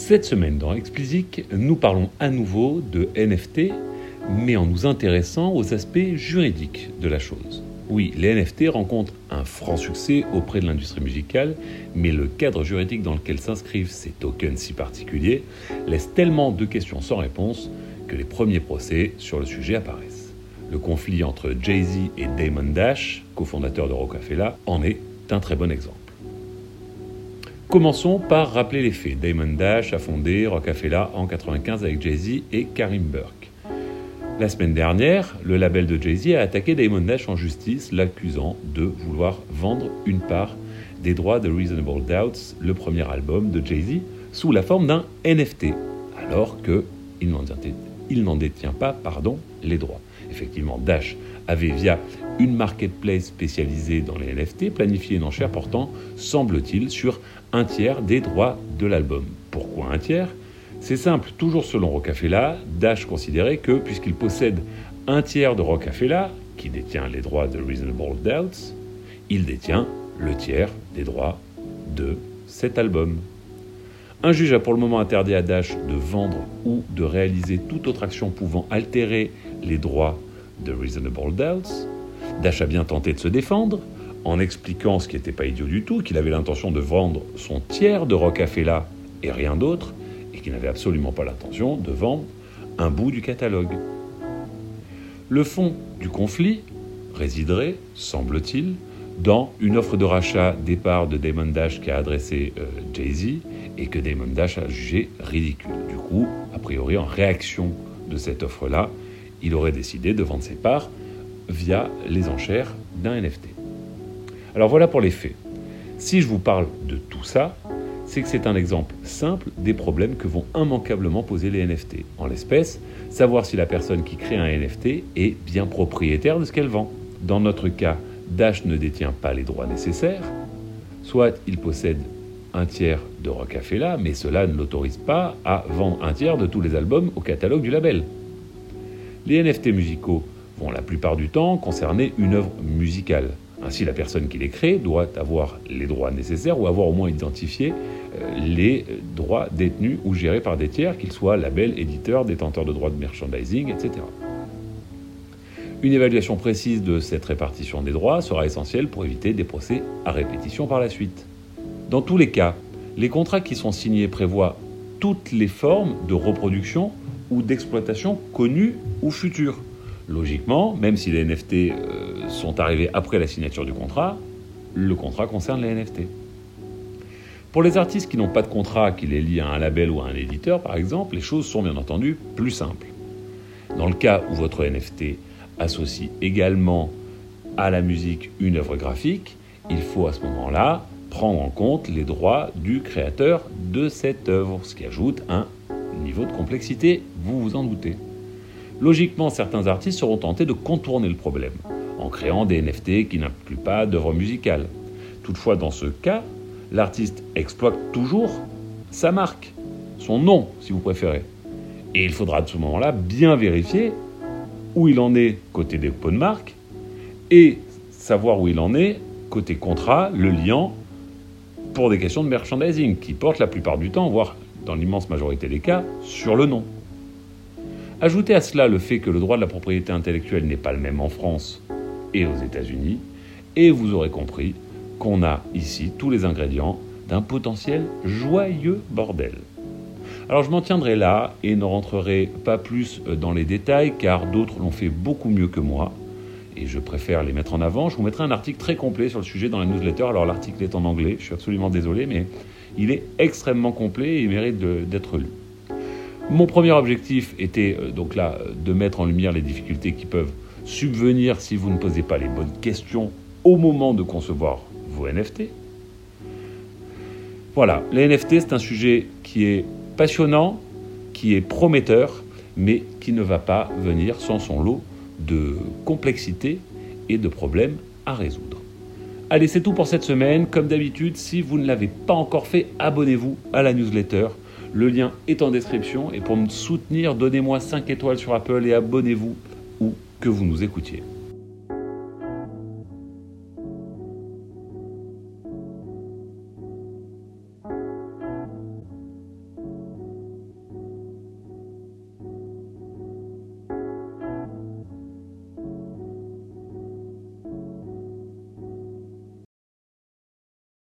Cette semaine dans Explicit, nous parlons à nouveau de NFT, mais en nous intéressant aux aspects juridiques de la chose. Oui, les NFT rencontrent un franc succès auprès de l'industrie musicale, mais le cadre juridique dans lequel s'inscrivent ces tokens si particuliers laisse tellement de questions sans réponse que les premiers procès sur le sujet apparaissent. Le conflit entre Jay-Z et Damon Dash, cofondateur de Rockefeller, en est un très bon exemple. Commençons par rappeler les faits. Damon Dash a fondé Rockefeller en 1995 avec Jay-Z et Karim Burke. La semaine dernière, le label de Jay-Z a attaqué Damon Dash en justice, l'accusant de vouloir vendre une part des droits de Reasonable Doubts, le premier album de Jay-Z, sous la forme d'un NFT, alors qu'il n'en détient pas pardon, les droits. Effectivement, Dash avait, via une marketplace spécialisée dans les NFT, planifié une enchère portant, semble-t-il, sur un tiers des droits de l'album. Pourquoi un tiers? C'est simple, toujours selon Rocafella, Dash considérait que puisqu'il possède un tiers de Rocafella, qui détient les droits de Reasonable Doubts, il détient le tiers des droits de cet album. Un juge a pour le moment interdit à Dash de vendre ou de réaliser toute autre action pouvant altérer les droits de Reasonable Doubts. Dash a bien tenté de se défendre, en expliquant ce qui n'était pas idiot du tout, qu'il avait l'intention de vendre son tiers de Rocafella et rien d'autre, et qu'il n'avait absolument pas l'intention de vendre un bout du catalogue. Le fond du conflit résiderait, semble-t-il, dans une offre de rachat des parts de Damon Dash qu'a adressé euh, Jay-Z et que Damon Dash a jugé ridicule. Du coup, a priori, en réaction de cette offre-là, il aurait décidé de vendre ses parts via les enchères d'un NFT. Alors voilà pour les faits. Si je vous parle de tout ça, c'est que c'est un exemple simple des problèmes que vont immanquablement poser les NFT. En l'espèce, savoir si la personne qui crée un NFT est bien propriétaire de ce qu'elle vend. Dans notre cas, Dash ne détient pas les droits nécessaires, soit il possède un tiers de Rocafella, mais cela ne l'autorise pas à vendre un tiers de tous les albums au catalogue du label. Les NFT musicaux vont la plupart du temps concerner une œuvre musicale. Ainsi, la personne qui les crée doit avoir les droits nécessaires ou avoir au moins identifié euh, les droits détenus ou gérés par des tiers, qu'ils soient labels, éditeurs, détenteurs de droits de merchandising, etc. Une évaluation précise de cette répartition des droits sera essentielle pour éviter des procès à répétition par la suite. Dans tous les cas, les contrats qui sont signés prévoient toutes les formes de reproduction ou d'exploitation connues ou futures. Logiquement, même si les NFT euh, sont arrivés après la signature du contrat, le contrat concerne les NFT. Pour les artistes qui n'ont pas de contrat qui les lie à un label ou à un éditeur, par exemple, les choses sont bien entendu plus simples. Dans le cas où votre NFT associe également à la musique une œuvre graphique, il faut à ce moment-là prendre en compte les droits du créateur de cette œuvre, ce qui ajoute un niveau de complexité, vous vous en doutez. Logiquement, certains artistes seront tentés de contourner le problème en créant des NFT qui n'incluent pas d'œuvre musicale. Toutefois, dans ce cas, l'artiste exploite toujours sa marque, son nom si vous préférez. Et il faudra à ce moment-là bien vérifier où il en est côté dépôt de marque et savoir où il en est côté contrat, le liant pour des questions de merchandising qui portent la plupart du temps, voire dans l'immense majorité des cas, sur le nom. Ajoutez à cela le fait que le droit de la propriété intellectuelle n'est pas le même en France et aux États-Unis, et vous aurez compris qu'on a ici tous les ingrédients d'un potentiel joyeux bordel. Alors je m'en tiendrai là et ne rentrerai pas plus dans les détails car d'autres l'ont fait beaucoup mieux que moi et je préfère les mettre en avant. Je vous mettrai un article très complet sur le sujet dans la newsletter. Alors l'article est en anglais, je suis absolument désolé, mais il est extrêmement complet et il mérite d'être lu. Mon premier objectif était euh, donc là de mettre en lumière les difficultés qui peuvent subvenir si vous ne posez pas les bonnes questions au moment de concevoir vos NFT. Voilà, les NFT, c'est un sujet qui est passionnant, qui est prometteur, mais qui ne va pas venir sans son lot de complexité et de problèmes à résoudre. Allez, c'est tout pour cette semaine. Comme d'habitude, si vous ne l'avez pas encore fait, abonnez-vous à la newsletter. Le lien est en description et pour me soutenir, donnez-moi 5 étoiles sur Apple et abonnez-vous où que vous nous écoutiez.